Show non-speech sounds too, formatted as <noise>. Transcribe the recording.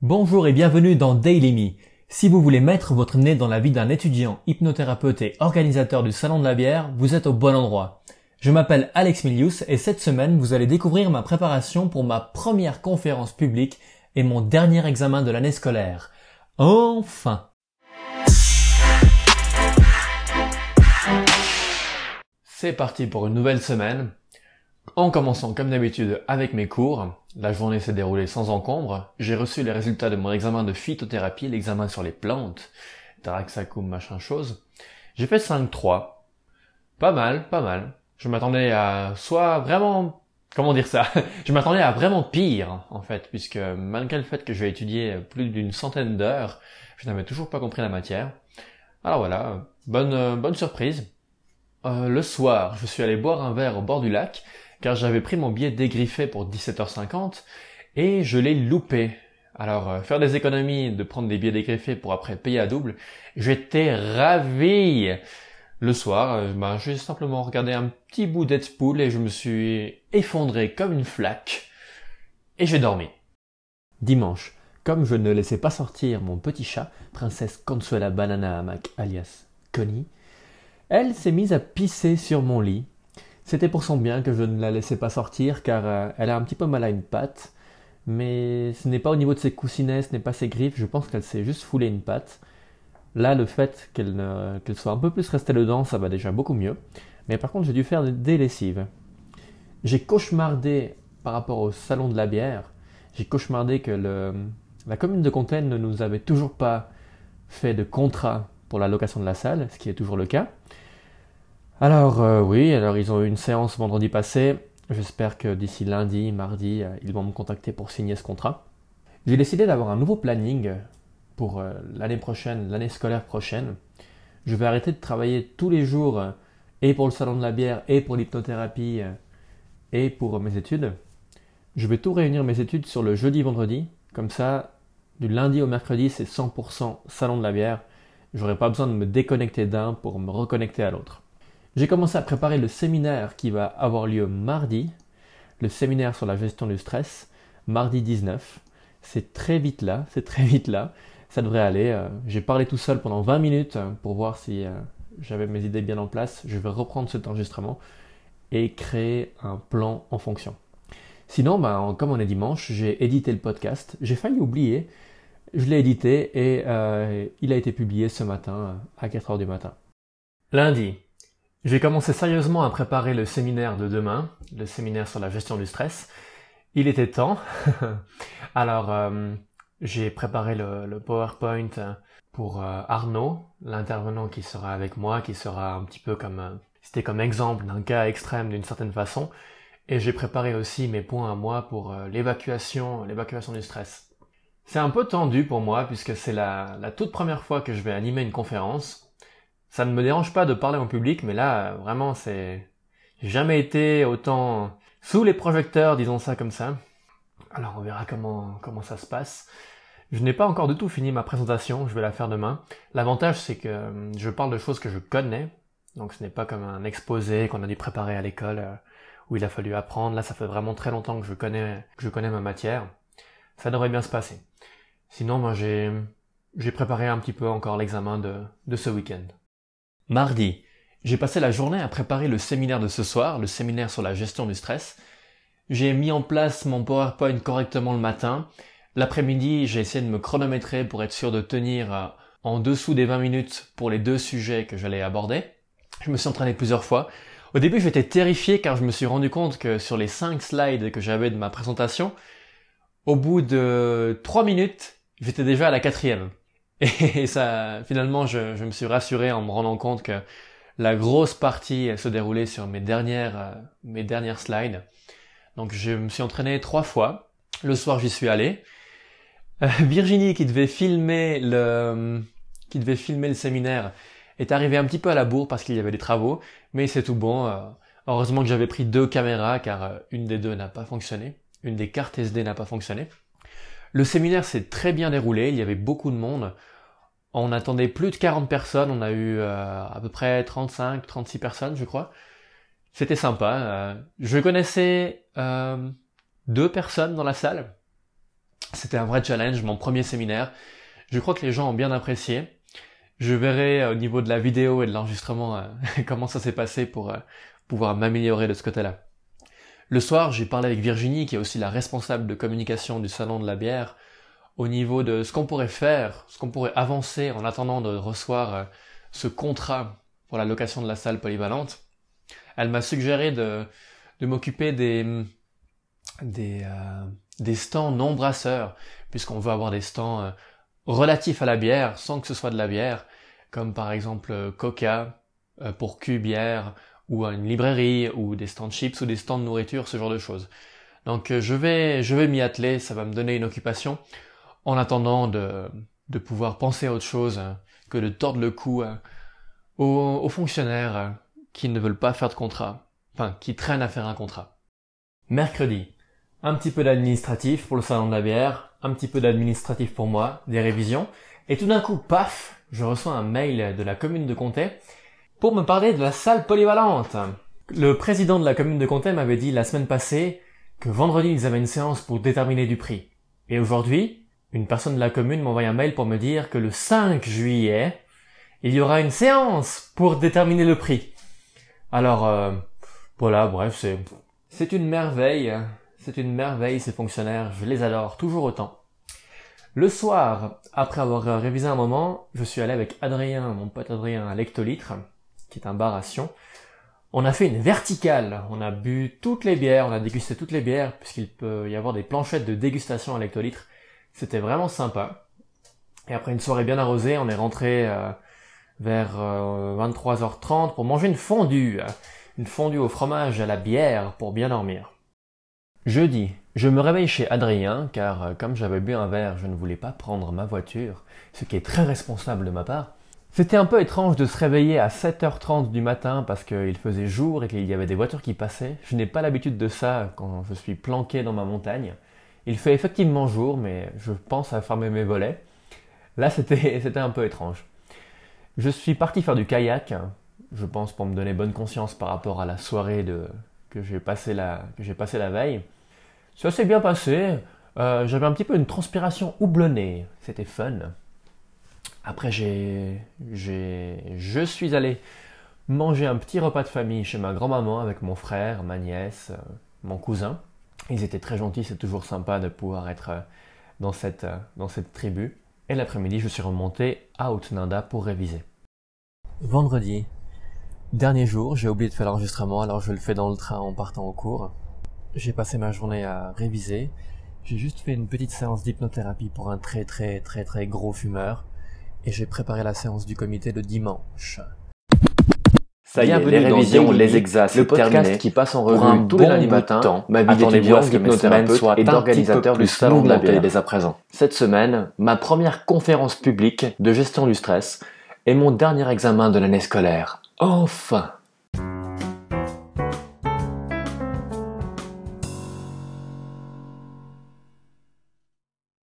Bonjour et bienvenue dans Daily Me. Si vous voulez mettre votre nez dans la vie d'un étudiant, hypnothérapeute et organisateur du Salon de la bière, vous êtes au bon endroit. Je m'appelle Alex Milius et cette semaine, vous allez découvrir ma préparation pour ma première conférence publique et mon dernier examen de l'année scolaire. Enfin C'est parti pour une nouvelle semaine. En commençant comme d'habitude avec mes cours, la journée s'est déroulée sans encombre, j'ai reçu les résultats de mon examen de phytothérapie, l'examen sur les plantes, Taraxacum machin chose. J'ai fait 5-3. Pas mal, pas mal. Je m'attendais à soit vraiment, comment dire ça, <laughs> je m'attendais à vraiment pire, en fait, puisque malgré le fait que j'ai étudié plus d'une centaine d'heures, je n'avais toujours pas compris la matière. Alors voilà, bonne, bonne surprise. Euh, le soir, je suis allé boire un verre au bord du lac, car j'avais pris mon billet dégriffé pour 17h50 et je l'ai loupé. Alors euh, faire des économies, de prendre des billets dégriffés pour après payer à double, j'étais ravi. Le soir, euh, ben, j'ai simplement regardé un petit bout d'Edspool et je me suis effondré comme une flaque et j'ai dormi. Dimanche, comme je ne laissais pas sortir mon petit chat, princesse Consuela Banana Hamac alias Connie, elle s'est mise à pisser sur mon lit c'était pour son bien que je ne la laissais pas sortir car euh, elle a un petit peu mal à une patte. Mais ce n'est pas au niveau de ses coussinets, ce n'est pas ses griffes, je pense qu'elle s'est juste foulé une patte. Là, le fait qu'elle soit un peu plus restée dedans, ça va déjà beaucoup mieux. Mais par contre, j'ai dû faire des lessives. J'ai cauchemardé par rapport au salon de la bière. J'ai cauchemardé que la commune de Compiègne ne nous avait toujours pas fait de contrat pour la location de la salle, ce qui est toujours le cas. Alors euh, oui, alors ils ont eu une séance vendredi passé. J'espère que d'ici lundi, mardi, euh, ils vont me contacter pour signer ce contrat. J'ai décidé d'avoir un nouveau planning pour euh, l'année prochaine, l'année scolaire prochaine. Je vais arrêter de travailler tous les jours et pour le salon de la bière et pour l'hypnothérapie et pour mes études. Je vais tout réunir mes études sur le jeudi-vendredi. Comme ça, du lundi au mercredi, c'est 100% salon de la bière. J'aurai pas besoin de me déconnecter d'un pour me reconnecter à l'autre. J'ai commencé à préparer le séminaire qui va avoir lieu mardi, le séminaire sur la gestion du stress, mardi 19. C'est très vite là, c'est très vite là. Ça devrait aller. Euh, j'ai parlé tout seul pendant 20 minutes euh, pour voir si euh, j'avais mes idées bien en place. Je vais reprendre cet enregistrement et créer un plan en fonction. Sinon, ben, comme on est dimanche, j'ai édité le podcast. J'ai failli oublier. Je l'ai édité et il a été publié ce matin à 4h du matin. Lundi, j'ai commencé sérieusement à préparer le séminaire de demain, le séminaire sur la gestion du stress. Il était temps. <laughs> Alors, euh, j'ai préparé le, PowerPoint pour euh, Arnaud, l'intervenant qui sera avec moi, qui sera un petit peu comme, euh, c'était comme exemple d'un cas extrême d'une certaine façon. Et j'ai préparé aussi mes points à moi pour l'évacuation, l'évacuation du stress. C'est un peu tendu pour moi puisque c'est la, la toute première fois que je vais animer une conférence ça ne me dérange pas de parler en public, mais là, vraiment, c'est... J'ai jamais été autant sous les projecteurs, disons ça comme ça. Alors on verra comment, comment ça se passe. Je n'ai pas encore du tout fini ma présentation, je vais la faire demain. L'avantage c'est que euh, je parle de choses que je connais, donc ce n'est pas comme un exposé qu'on a dû préparer à l'école euh, où il a fallu apprendre. Là ça fait vraiment très longtemps que je connais, que je connais ma matière. Ça devrait bien se passer. Sinon moi j'ai, j'ai préparé un petit peu encore l'examen de, de ce week-end. Mardi, j'ai passé la journée à préparer le séminaire de ce soir, le séminaire sur la gestion du stress. J'ai mis en place mon PowerPoint correctement le matin. L'après-midi, j'ai essayé de me chronométrer pour être sûr de tenir euh, en dessous des 20 minutes pour les deux sujets que j'allais aborder. Je me suis entraîné plusieurs fois. Au début, j'étais terrifié car je me suis rendu compte que sur les 5 slides que j'avais de ma présentation, au bout de 3 minutes, j'étais déjà à la quatrième. <laughs> Et ça, finalement, je, je, me suis rassuré en me rendant compte que la grosse partie se déroulait sur mes dernières, euh, mes dernières slides. Donc je me suis entraîné trois fois. Le soir, j'y suis allé. Euh, <laughs> Virginie, qui devait filmer le, qui devait filmer le séminaire, est arrivée un petit peu à la bourre parce qu'il y avait des travaux, mais c'est tout bon. Euh, heureusement que j'avais pris deux caméras car une des deux n'a pas fonctionné. Une des cartes SD n'a pas fonctionné. Le séminaire s'est très bien déroulé, il y avait beaucoup de monde. On attendait plus de 40 personnes, on a eu euh, à peu près 35, 36 personnes, je crois. C'était sympa. Euh, je connaissais euh, deux personnes dans la salle. C'était un vrai challenge, mon premier séminaire. Je crois que les gens ont bien apprécié. Je verrai au niveau de la vidéo et de l'enregistrement <laughs> comment ça s'est passé pour pouvoir m'améliorer de ce côté-là. Le soir, j'ai parlé avec Virginie, qui est aussi la responsable de communication du Salon de la bière, au niveau de ce qu'on pourrait faire, ce qu'on pourrait avancer en attendant de recevoir euh, ce contrat pour la location de la salle polyvalente. Elle m'a suggéré de, m'occuper des, des, euh, des stands non brasseurs, puisqu'on veut avoir des stands euh, relatifs à la bière, sans que ce soit de la bière, comme par exemple Coca, pour Q bière, ou à une librairie, ou des stands chips, ou des stands de nourriture, ce genre de choses. Donc euh, je vais, je vais m'y atteler, ça va me donner une occupation, en attendant de, de pouvoir penser à autre chose hein, que de tordre le cou hein, aux, aux fonctionnaires qui ne veulent pas faire de contrat, enfin qui traînent à faire un contrat. Mercredi, un petit peu d'administratif pour le salon de la bière, un petit peu d'administratif pour moi, des révisions, et tout d'un coup, paf, je reçois un mail de la commune de Comté pour me parler de la salle polyvalente. Le président de la commune de Comté m'avait dit la semaine passée que vendredi ils avaient une séance pour déterminer du prix. Et aujourd'hui, une personne de la commune m'envoie un mail pour me dire que le 5 juillet, il y aura une séance pour déterminer le prix. Alors, euh, voilà, bref, c'est, c'est une merveille. C'est une merveille, ces fonctionnaires. Je les adore toujours autant. Le soir, après avoir révisé un moment, je suis allé avec Adrien, mon pote Adrien, à l'Hectolitre qui est un bar à Sion. On a fait une verticale. On a bu toutes les bières, on a dégusté toutes les bières, puisqu'il peut y avoir des planchettes de dégustation à l'hectolitre. C'était vraiment sympa. Et après une soirée bien arrosée, on est rentré euh, vers 23h30 euh, pour manger une fondue. Une fondue au fromage à la bière pour bien dormir. Jeudi, je me réveille chez Adrien, car euh, comme j'avais bu un verre, je ne voulais pas prendre ma voiture, ce qui est très responsable de ma part. C'était un peu étrange de se réveiller à 7h30 du matin parce qu'il faisait jour et qu'il y avait des voitures qui passaient. Je n'ai pas l'habitude de ça quand je suis planqué dans ma montagne. Il fait effectivement jour, mais je pense à fermer mes volets. Là, c'était, <laughs> un peu étrange. Je suis parti faire du kayak, je pense pour me donner bonne conscience par rapport à la soirée que j'ai passé la, passé la veille. Ça s'est bien passé. Euh, j'avais un petit peu une transpiration houblonnée. C'était fun. Après, j'ai, je suis allé manger un petit repas de famille chez ma grand-maman avec mon frère, ma nièce, euh, mon cousin. Ils étaient très gentils, c'est toujours sympa de pouvoir être euh, dans cette, euh, dans cette tribu. Et l'après-midi, je suis remonté à Outnanda pour réviser. Vendredi, dernier jour, j'ai oublié de faire l'enregistrement, alors je le fais dans le train en partant au cours. J'ai passé ma journée à réviser. J'ai juste fait une petite séance d'hypnothérapie pour un très très très très gros fumeur et j'ai préparé la séance du comité de dimanche. Ça y est, les révisions, les exas, le podcast qui passe en revue tous les lundis matin. Ma vie d'étudiant, d'hypnothérapeute et d'organisateur du salon de la bière dès à présent. Cette semaine, ma première conférence publique de gestion du stress et mon dernier examen de l'année scolaire. Enfin